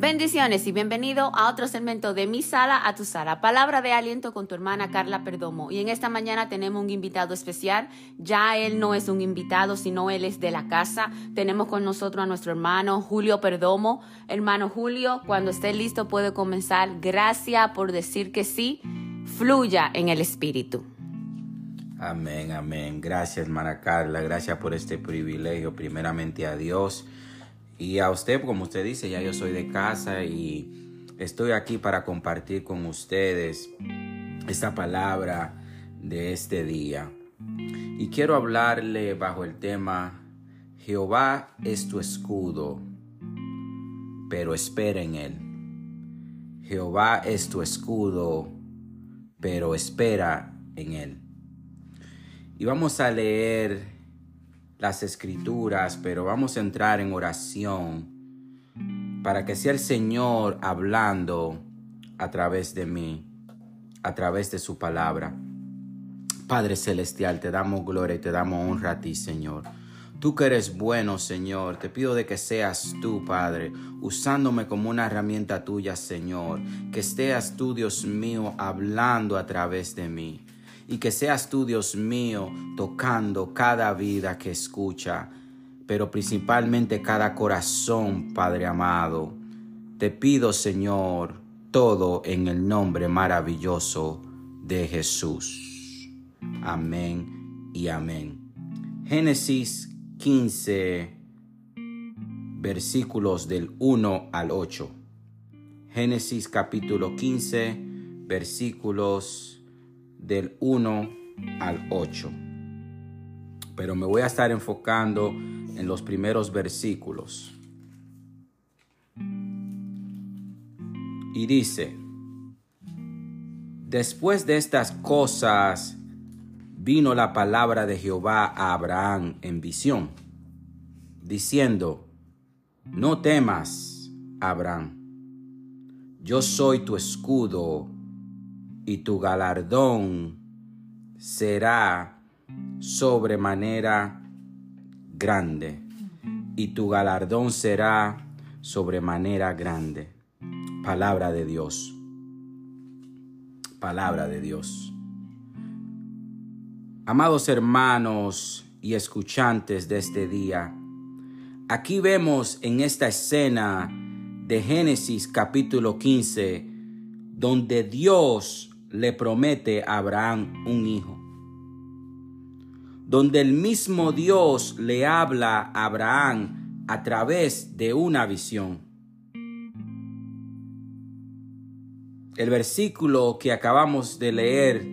Bendiciones y bienvenido a otro segmento de Mi Sala a tu Sala. Palabra de aliento con tu hermana Carla Perdomo. Y en esta mañana tenemos un invitado especial. Ya él no es un invitado, sino él es de la casa. Tenemos con nosotros a nuestro hermano Julio Perdomo. Hermano Julio, cuando esté listo puede comenzar. Gracias por decir que sí. Fluya en el Espíritu. Amén, amén. Gracias, hermana Carla. Gracias por este privilegio. Primeramente a Dios y a usted, como usted dice, ya yo soy de casa y estoy aquí para compartir con ustedes esta palabra de este día. Y quiero hablarle bajo el tema, Jehová es tu escudo, pero espera en él. Jehová es tu escudo, pero espera en él. Y vamos a leer las escrituras, pero vamos a entrar en oración para que sea el Señor hablando a través de mí, a través de su palabra. Padre Celestial, te damos gloria y te damos honra a ti, Señor. Tú que eres bueno, Señor, te pido de que seas tú, Padre, usándome como una herramienta tuya, Señor. Que seas tú, Dios mío, hablando a través de mí y que seas tú, Dios mío, tocando cada vida que escucha, pero principalmente cada corazón, Padre amado. Te pido, Señor, todo en el nombre maravilloso de Jesús. Amén y amén. Génesis 15, versículos del 1 al 8. Génesis capítulo 15, versículos del 1 al 8. Pero me voy a estar enfocando en los primeros versículos. Y dice, después de estas cosas vino la palabra de Jehová a Abraham en visión, diciendo, no temas, Abraham, yo soy tu escudo y tu galardón será sobremanera grande. Y tu galardón será sobremanera grande. Palabra de Dios. Palabra de Dios. Amados hermanos y escuchantes de este día, aquí vemos en esta escena de Génesis capítulo 15, donde Dios le promete a Abraham un hijo. Donde el mismo Dios le habla a Abraham a través de una visión. El versículo que acabamos de leer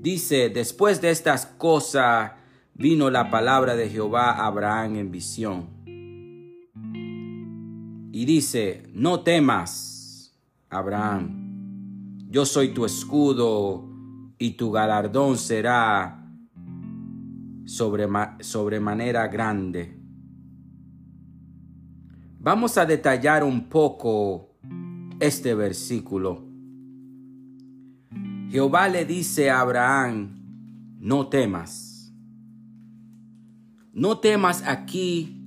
dice, después de estas cosas vino la palabra de Jehová a Abraham en visión. Y dice, no temas, Abraham yo soy tu escudo y tu galardón será sobremanera grande. Vamos a detallar un poco este versículo. Jehová le dice a Abraham, no temas. No temas aquí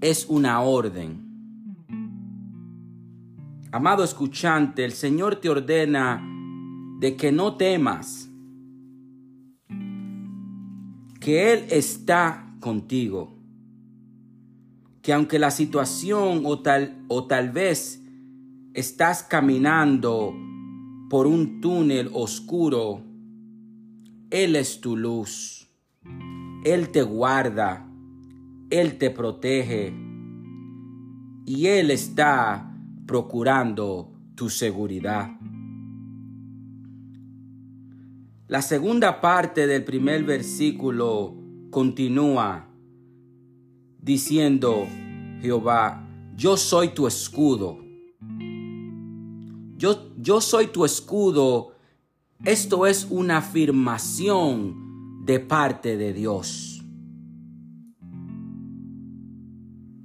es una orden. Amado escuchante, el Señor te ordena de que no temas, que Él está contigo, que aunque la situación o tal, o tal vez estás caminando por un túnel oscuro, Él es tu luz, Él te guarda, Él te protege y Él está procurando tu seguridad. La segunda parte del primer versículo continúa diciendo, Jehová, yo soy tu escudo. Yo, yo soy tu escudo. Esto es una afirmación de parte de Dios.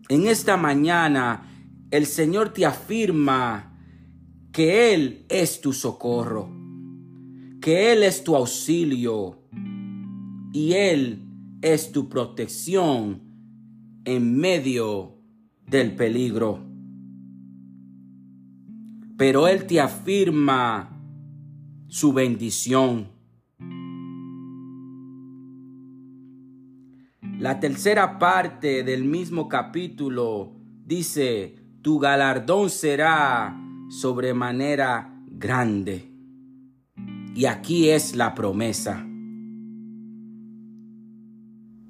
En esta mañana el Señor te afirma que Él es tu socorro, que Él es tu auxilio y Él es tu protección en medio del peligro. pero Él te afirma su bendición. La tercera parte del mismo capítulo dice, tu galardón será sobremanera grande. Y aquí es la promesa.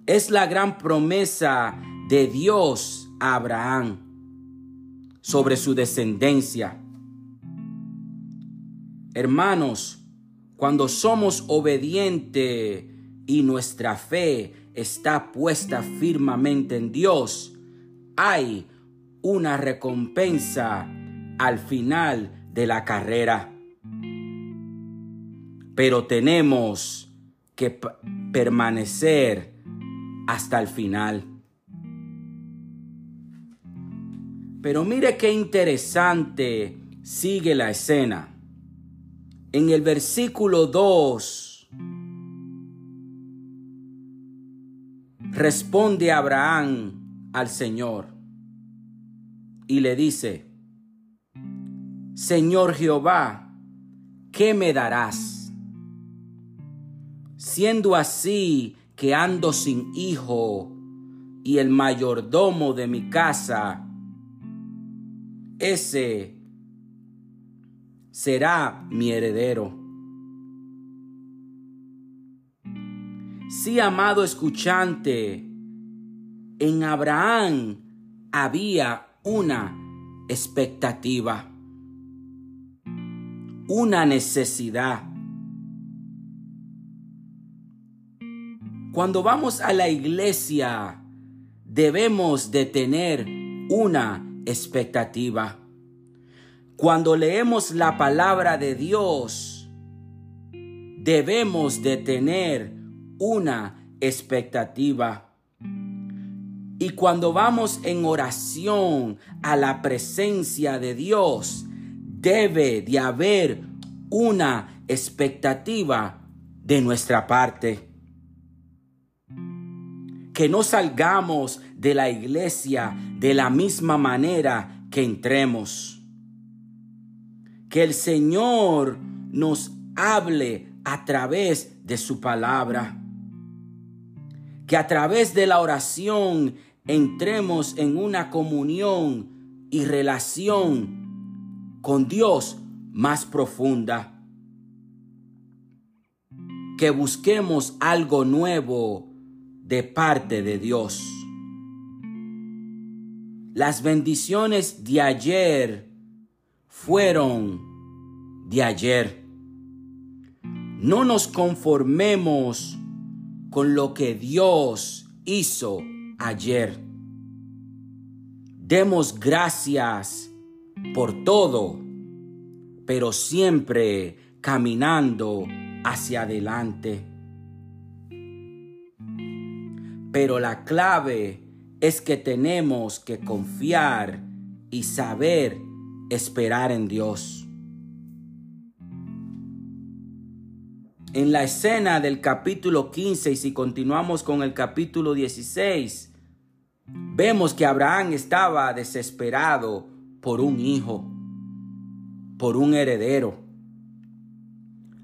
Es la gran promesa de Dios a Abraham sobre su descendencia. Hermanos, cuando somos obedientes y nuestra fe está puesta firmemente en Dios, hay una recompensa al final de la carrera. Pero tenemos que permanecer hasta el final. Pero mire qué interesante sigue la escena. En el versículo 2 responde Abraham al Señor y le dice, Señor Jehová, ¿qué me darás? Siendo así que ando sin hijo y el mayordomo de mi casa, ese será mi heredero. Sí, amado escuchante, en Abraham había una expectativa, una necesidad. Cuando vamos a la iglesia, debemos de tener una expectativa. Cuando leemos la palabra de Dios, debemos de tener una expectativa. Y cuando vamos en oración a la presencia de Dios, debe de haber una expectativa de nuestra parte. Que no salgamos de la iglesia de la misma manera que entremos. Que el Señor nos hable a través de su palabra. Que a través de la oración entremos en una comunión y relación con Dios más profunda. Que busquemos algo nuevo de parte de Dios. Las bendiciones de ayer fueron de ayer. No nos conformemos con lo que Dios hizo ayer. Demos gracias por todo, pero siempre caminando hacia adelante. Pero la clave es que tenemos que confiar y saber esperar en Dios. En la escena del capítulo 15, y si continuamos con el capítulo 16, vemos que Abraham estaba desesperado por un hijo, por un heredero.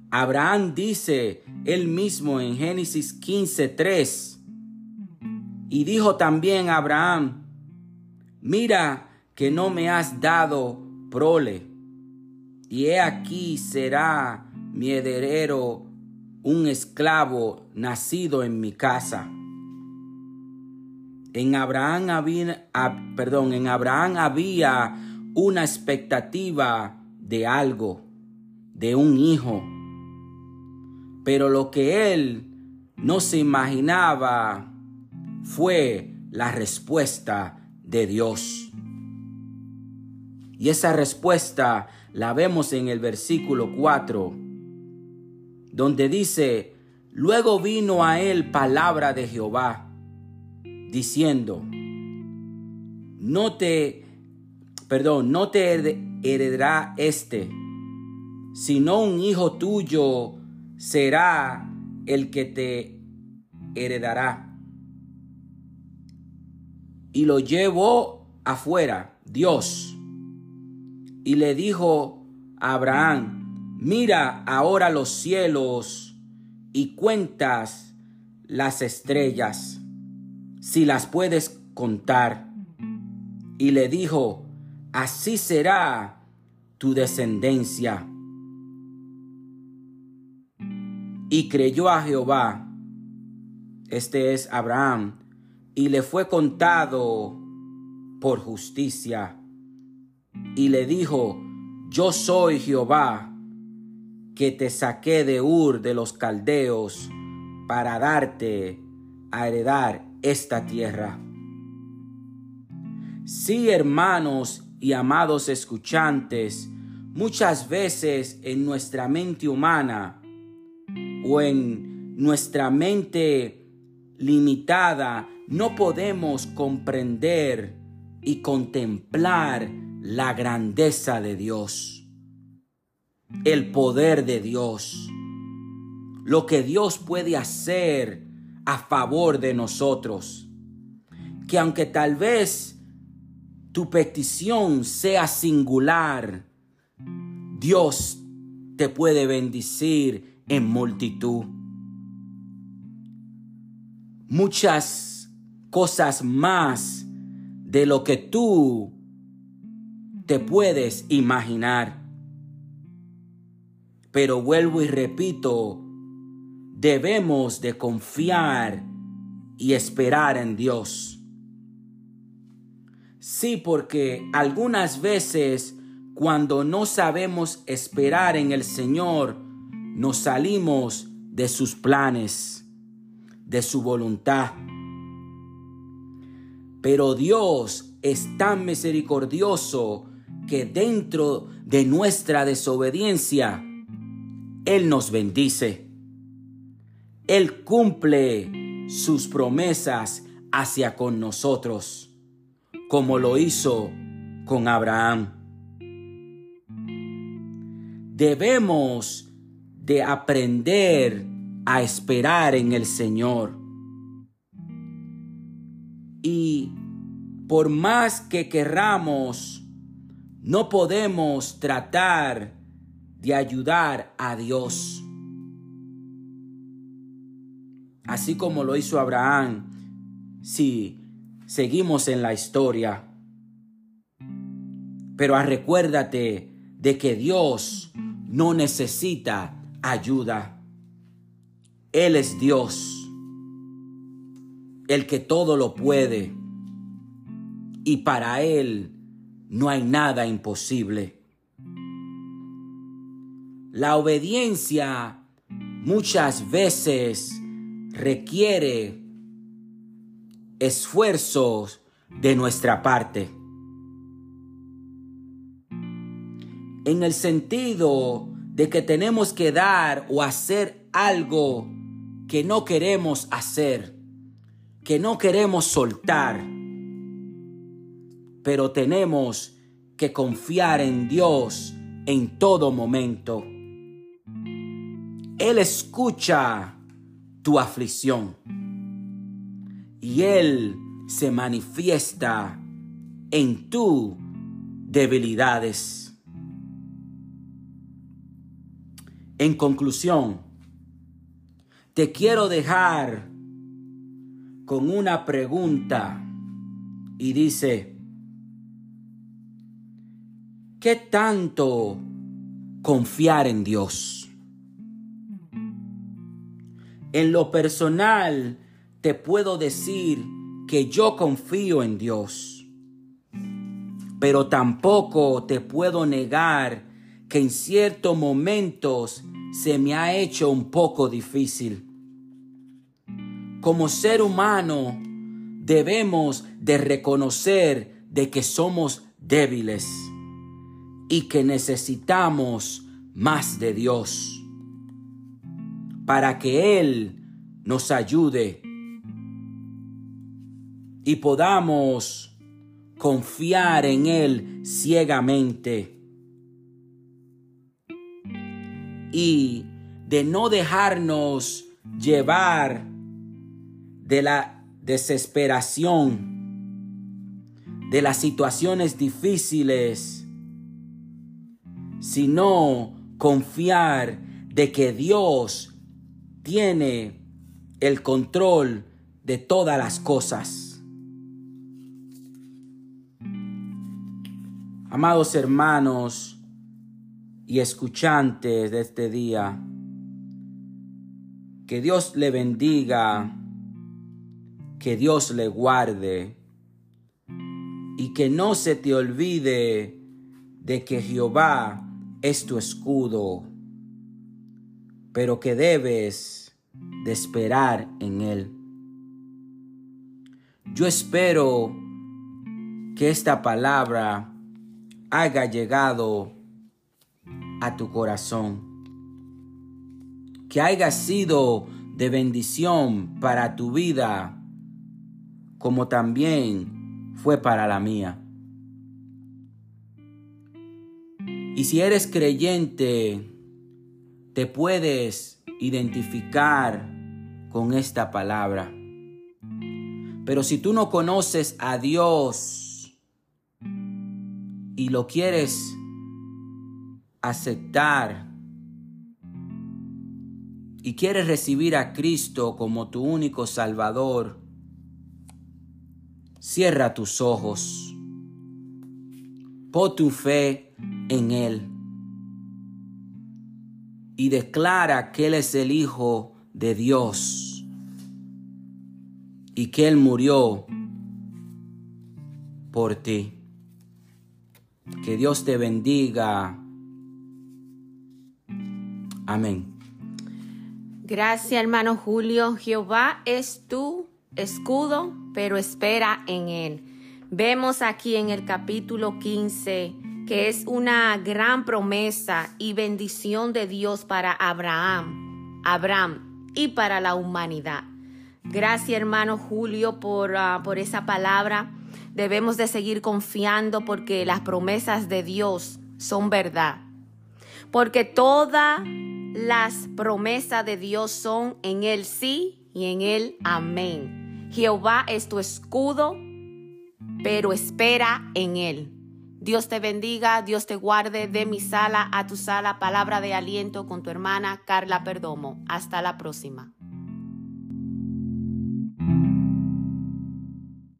Abraham dice él mismo en Génesis 15:3, y dijo también Abraham, mira que no me has dado prole, y he aquí será mi heredero un esclavo nacido en mi casa. En Abraham había, perdón, en Abraham había una expectativa de algo, de un hijo. Pero lo que él no se imaginaba fue la respuesta de Dios. Y esa respuesta la vemos en el versículo 4, donde dice, luego vino a él palabra de Jehová diciendo, no te, perdón, no te heredará este, sino un hijo tuyo será el que te heredará. Y lo llevó afuera, Dios, y le dijo a Abraham, mira ahora los cielos y cuentas las estrellas, si las puedes contar. Y le dijo, así será tu descendencia. Y creyó a Jehová, este es Abraham, y le fue contado por justicia. Y le dijo, yo soy Jehová, que te saqué de Ur de los Caldeos para darte a heredar esta tierra. Sí, hermanos y amados escuchantes, muchas veces en nuestra mente humana, o en nuestra mente limitada no podemos comprender y contemplar la grandeza de Dios, el poder de Dios, lo que Dios puede hacer a favor de nosotros. Que aunque tal vez tu petición sea singular, Dios te puede bendecir en multitud. Muchas cosas más de lo que tú te puedes imaginar. Pero vuelvo y repito, debemos de confiar y esperar en Dios. Sí, porque algunas veces cuando no sabemos esperar en el Señor, nos salimos de sus planes, de su voluntad. Pero Dios es tan misericordioso que dentro de nuestra desobediencia, Él nos bendice. Él cumple sus promesas hacia con nosotros, como lo hizo con Abraham. Debemos de aprender a esperar en el Señor. Y por más que querramos, no podemos tratar de ayudar a Dios. Así como lo hizo Abraham, si seguimos en la historia. Pero recuérdate de que Dios no necesita ayuda. Él es Dios, el que todo lo puede, y para Él no hay nada imposible. La obediencia muchas veces requiere esfuerzos de nuestra parte. En el sentido de que tenemos que dar o hacer algo que no queremos hacer, que no queremos soltar. Pero tenemos que confiar en Dios en todo momento. Él escucha tu aflicción y Él se manifiesta en tus debilidades. En conclusión, te quiero dejar con una pregunta y dice, ¿qué tanto confiar en Dios? En lo personal, te puedo decir que yo confío en Dios, pero tampoco te puedo negar que en ciertos momentos se me ha hecho un poco difícil. Como ser humano debemos de reconocer de que somos débiles y que necesitamos más de Dios para que Él nos ayude y podamos confiar en Él ciegamente. Y de no dejarnos llevar de la desesperación, de las situaciones difíciles sino confiar de que Dios tiene el control de todas las cosas. Amados hermanos y escuchantes de este día, que Dios le bendiga, que Dios le guarde y que no se te olvide de que Jehová es tu escudo, pero que debes de esperar en Él. Yo espero que esta palabra haya llegado a tu corazón, que haya sido de bendición para tu vida, como también fue para la mía. Y si eres creyente, te puedes identificar con esta palabra. Pero si tú no conoces a Dios y lo quieres aceptar y quieres recibir a Cristo como tu único Salvador, cierra tus ojos. Pon tu fe en Él. Y declara que Él es el Hijo de Dios y que Él murió por ti. Que Dios te bendiga. Amén. Gracias, hermano Julio. Jehová es tu escudo, pero espera en él. Vemos aquí en el capítulo 15 que es una gran promesa y bendición de Dios para Abraham, Abraham y para la humanidad. Gracias hermano Julio por, ah, por esa palabra. Debemos de seguir confiando porque las promesas de Dios son verdad. Porque todas las promesas de Dios son en el sí y en el amén. Jehová es tu escudo, pero espera en él. Dios te bendiga, Dios te guarde de mi sala a tu sala, palabra de aliento con tu hermana Carla Perdomo. Hasta la próxima.